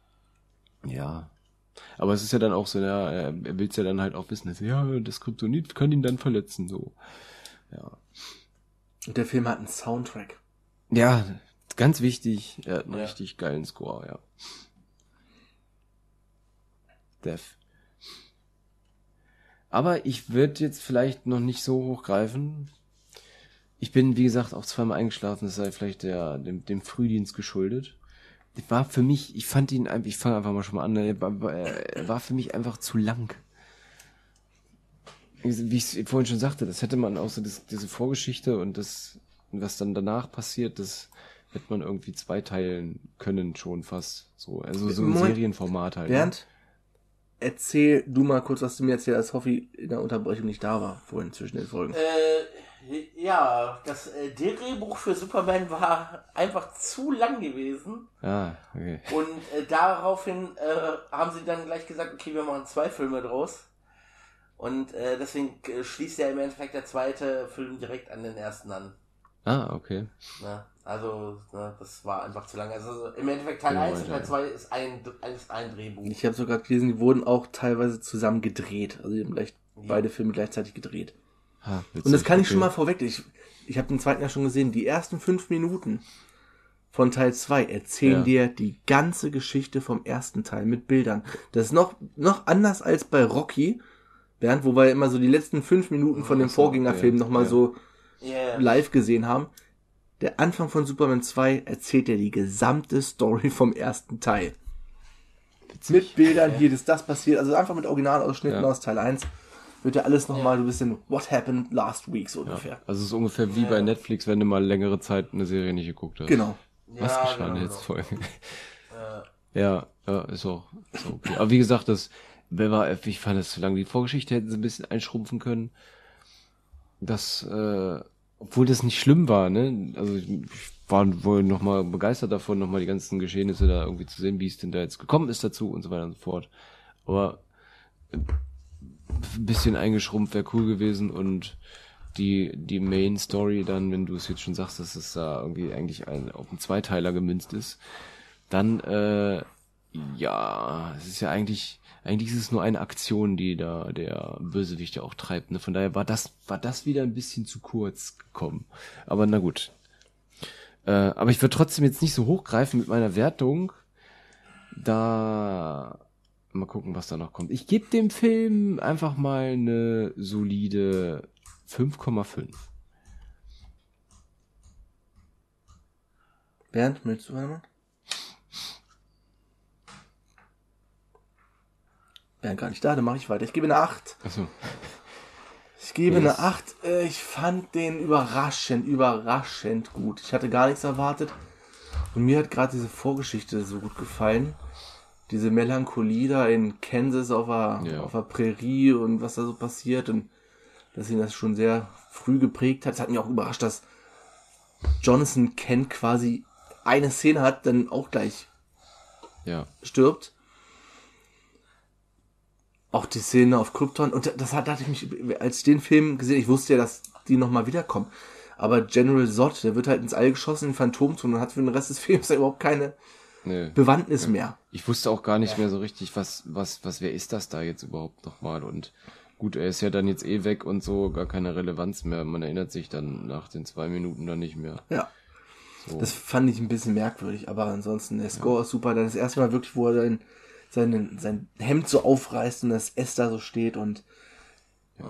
Ja. Aber es ist ja dann auch so, ja, er er will es ja dann halt auch wissen, dass, ja, das Kryptonit kann ihn dann verletzen, so. Ja. Und der Film hat einen Soundtrack. Ja, ganz wichtig. Er hat einen Ja. richtig geilen Score, ja. Death. Aber ich würde jetzt vielleicht noch nicht so hochgreifen. Ich bin, wie gesagt, auch zweimal eingeschlafen. Das sei vielleicht der, dem, dem Frühdienst geschuldet. War für mich, ich fand ihn einfach, ich fange einfach mal schon mal an, er war, war- er war für mich einfach zu lang. Wie ich es vorhin schon sagte, das hätte man auch so das, diese Vorgeschichte und das, was dann danach passiert, das hätte man irgendwie zweiteilen können schon fast. So, also so ein. Serienformat halt. ne? Bernd, erzähl du mal kurz, was du mir erzählt hast. Hoffi in der Unterbrechung nicht da war, vorhin zwischen den Folgen. Äh, ja, das äh, Drehbuch für Superman war einfach zu lang gewesen. Ah, okay. Und äh, daraufhin äh, haben sie dann gleich gesagt, okay, wir machen zwei Filme draus. Und äh, deswegen äh, schließt ja im Endeffekt der zweite Film direkt an den ersten an. Ah, okay. Ne? Also, ne, das war einfach zu lang. Also im Endeffekt Teil Ja, 1 und. Teil 2 ist ein, ist ein Drehbuch. Ich habe sogar gelesen, die wurden auch teilweise zusammen gedreht. Also die haben gleich beide Filme gleichzeitig gedreht. Witzig, Und das kann ich okay. schon mal vorweg. Ich, ich habe den zweiten ja schon gesehen. Die ersten fünf Minuten von Teil 2 erzählen Ja. dir die ganze Geschichte vom ersten Teil mit Bildern. Das ist noch, noch anders als bei Rocky, Bernd, wo wir immer so die letzten fünf Minuten von dem Vorgängerfilm okay. nochmal Ja. so Yeah. live gesehen haben. Der Anfang von Superman 2 erzählt dir die gesamte Story vom ersten Teil. Mit Bildern, hier ist das passiert, also einfach mit Originalausschnitten Ja. aus Teil 1 wird ja alles nochmal, du bist in What Happened Last Week so Ja. ungefähr. Also es ist ungefähr wie bei Netflix, wenn du mal längere Zeit eine Serie nicht geguckt hast. Genau. Was Ja, geschah genau, jetzt genau. Folge? Ja, ja, ist auch, ist auch okay. Aber wie gesagt, das wer war, ich fand es zu lang. Die Vorgeschichte hätten sie ein bisschen einschrumpfen können. Das, äh, obwohl das nicht schlimm war, ne? Also ich war wohl noch mal begeistert davon, noch mal die ganzen Geschehnisse da irgendwie zu sehen, wie es denn da jetzt gekommen ist dazu und so weiter und so fort. Aber äh, ein bisschen eingeschrumpft wäre cool gewesen und die, die Main Story dann, wenn du es jetzt schon sagst, dass es da irgendwie eigentlich ein, auf einen Zweiteiler gemünzt ist, dann, äh, ja, es ist ja eigentlich, eigentlich ist es nur eine Aktion, die da der Bösewicht ja auch treibt. Ne? Von daher war das, war das wieder ein bisschen zu kurz gekommen. Aber na gut. Äh, aber ich würde trotzdem jetzt nicht so hochgreifen mit meiner Wertung. Da mal gucken, was da noch kommt. Ich gebe dem Film einfach mal eine solide 5,5. Bernd, willst du weitermachen? Bernd gar nicht da, dann mache ich weiter. Ich gebe eine 8. Achso. Ich gebe Yes. eine 8. Äh, Ich fand den überraschend, überraschend gut. Ich hatte gar nichts erwartet. Und mir hat gerade diese Vorgeschichte so gut gefallen. Diese Melancholie da in Kansas auf der, Ja. auf der Prärie und was da so passiert. Und dass ihn das schon sehr früh geprägt hat. Es hat mich auch überrascht, dass Jonathan Kent quasi eine Szene hat, dann auch gleich Ja. stirbt. Auch die Szene auf Krypton. Und das hat, dachte ich mich, als ich den Film gesehen, ich wusste ja, dass die nochmal wiederkommen. Aber General Zod, der wird halt ins All geschossen in Phantomzone und hat für den Rest des Films ja überhaupt keine Nee. Bewandtnis mehr. Ich wusste auch gar nicht mehr so richtig, was, was, was, wer ist das da jetzt überhaupt nochmal? Und gut, er ist ja dann jetzt eh weg und so, gar keine Relevanz mehr. Man erinnert sich dann nach den zwei Minuten dann nicht mehr. Ja. So. Das fand ich ein bisschen merkwürdig, aber ansonsten, der Score ist super. Dann das erste Mal wirklich, wo er sein, sein, sein Hemd so aufreißt und das S da so steht und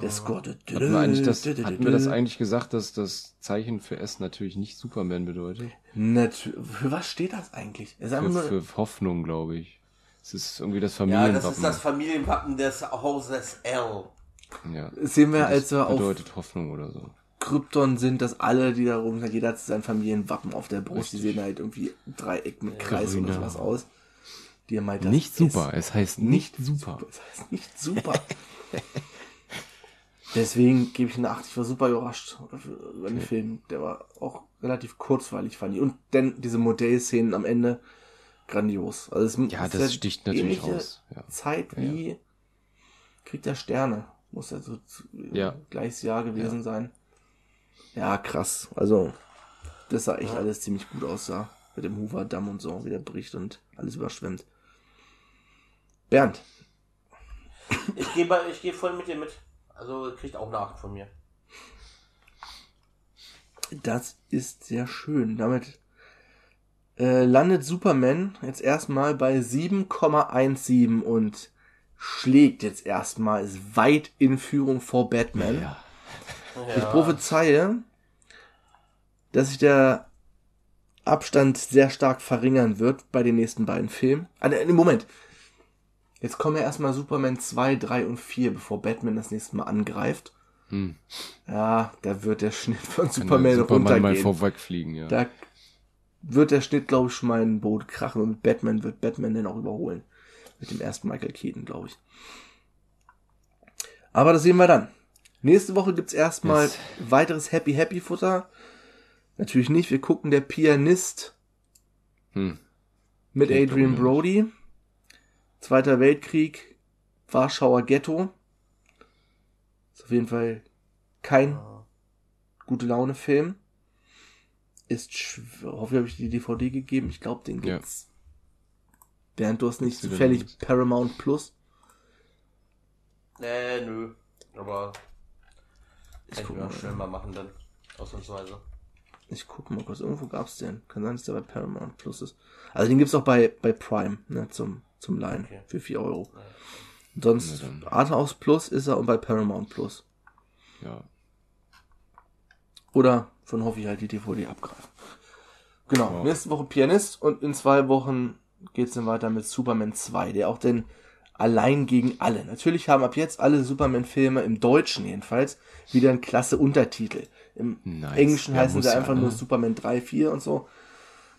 der Score. Hatten wir, eigentlich das, hatten wir das eigentlich gesagt, dass das Zeichen für S natürlich nicht Superman bedeutet? Natu- Für was steht das eigentlich? Für, nur, für Hoffnung, glaube ich. Es ist irgendwie das Ja, Familienwappen. das ist das Familienwappen des Hauses L. Ja. das sehen wir, Das als wir auf bedeutet Hoffnung oder so. Krypton sind, dass alle, die da rum sind, jeder hat sein Familienwappen auf der Brust. Die Richtig. sehen halt irgendwie Dreieck mit Kreis oder Genau. sowas aus. Haben halt das Nicht super, es heißt nicht super. Das heißt nicht super. Deswegen gebe ich eine 8. Ich war super überrascht über den Film. Der war auch relativ kurzweilig fand ich. Und denn diese Modellszenen am Ende grandios. Also es Ja, ist das sticht natürlich raus. Ja. Zeit wie Krieg der Sterne. Muss ja so zu, Ja. gleiches Jahr gewesen sein. Ja, krass. Also, das sah echt alles ziemlich gut aussah. Mit dem Hoover-Damm und so, wie der bricht und alles überschwemmt. Bernd, Ich gehe bei- ich gehe voll mit dir mit. Also kriegt auch eine 8 von mir. das ist sehr schön. Damit äh, landet Superman jetzt erstmal bei 7,17 und schlägt jetzt erstmal, ist weit in Führung vor Batman. Ja. Ich prophezeie, dass sich der Abstand sehr stark verringern wird bei den nächsten beiden Filmen. Ah, ne, Moment. Jetzt kommen ja erstmal Superman 2, 3 und 4, bevor Batman das nächste Mal angreift. Hm. Ja, da wird der Schnitt von Superman, Superman mal runtergehen. vorwegfliegen, ja. Da wird der Schnitt, glaube ich, schon mal in ein Boot krachen und Batman wird Batman dann auch überholen. Mit dem ersten Michael Keaton, glaube ich. Aber das sehen wir dann. Nächste Woche gibt's erstmal Yes. weiteres Happy Happy Futter. Natürlich nicht. Wir gucken der Pianist Hm. mit Adrian Brody. Zweiter Weltkrieg. Warschauer Ghetto. Ist auf jeden Fall kein gute Laune Film. Ist hoffe, habe ich die DVD gegeben. Ich glaube, den Ja. gibt's. Bernd, du hast nicht zufällig nicht. Paramount Plus. Nee, nö. Aber Ich kann ich guck mal. schnell mal machen dann. Ausnahmsweise. Ich gucke mal kurz. Irgendwo gab's den. Kann sein, dass der bei Paramount Plus ist. Also den gibt's auch bei, bei Prime, ne, zum, zum Leihen. Okay. Für 4 Euro. Sonst Na dann. Arthouse Plus ist er und bei Paramount Plus. ja. Oder von Hoffi halt die DVD abgreifen. Genau. Wow. Nächste Woche Pianist und in zwei Wochen geht's dann weiter mit Superman 2, der auch den allein gegen alle. Natürlich haben ab jetzt alle Superman-Filme im Deutschen jedenfalls wieder einen klasse Untertitel. Im Nice. Englischen Ja, heißen sie ja, einfach ne? nur Superman 3, 4 und so.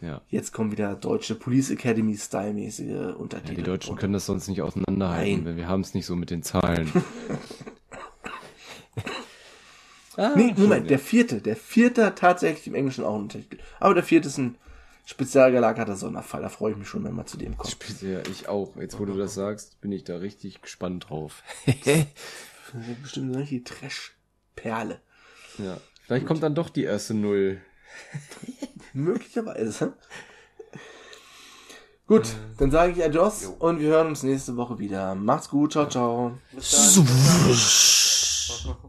Ja. Jetzt kommen wieder deutsche Police Academy Style-mäßige ja. Untertitel. Die Deutschen können das sonst nicht auseinanderhalten, Nein. weil wir haben es nicht so mit den Zahlen. ah, Nee, Moment, der vierte. Der vierte hat tatsächlich im Englischen auch einen Untertitel. Aber der vierte ist ein spezial gelagerter Sonderfall. Da freue ich mich schon, wenn wir zu dem ja. kommen. Speziell, ich auch. Jetzt, wo du das sagst, bin ich da richtig gespannt drauf. Das ist bestimmt eine richtige Trash-Perle. ja. Vielleicht kommt dann doch die erste Null. Möglicherweise. Gut, dann sage ich Adios und wir hören uns nächste Woche wieder. Macht's gut, ciao, ciao. Bis dann.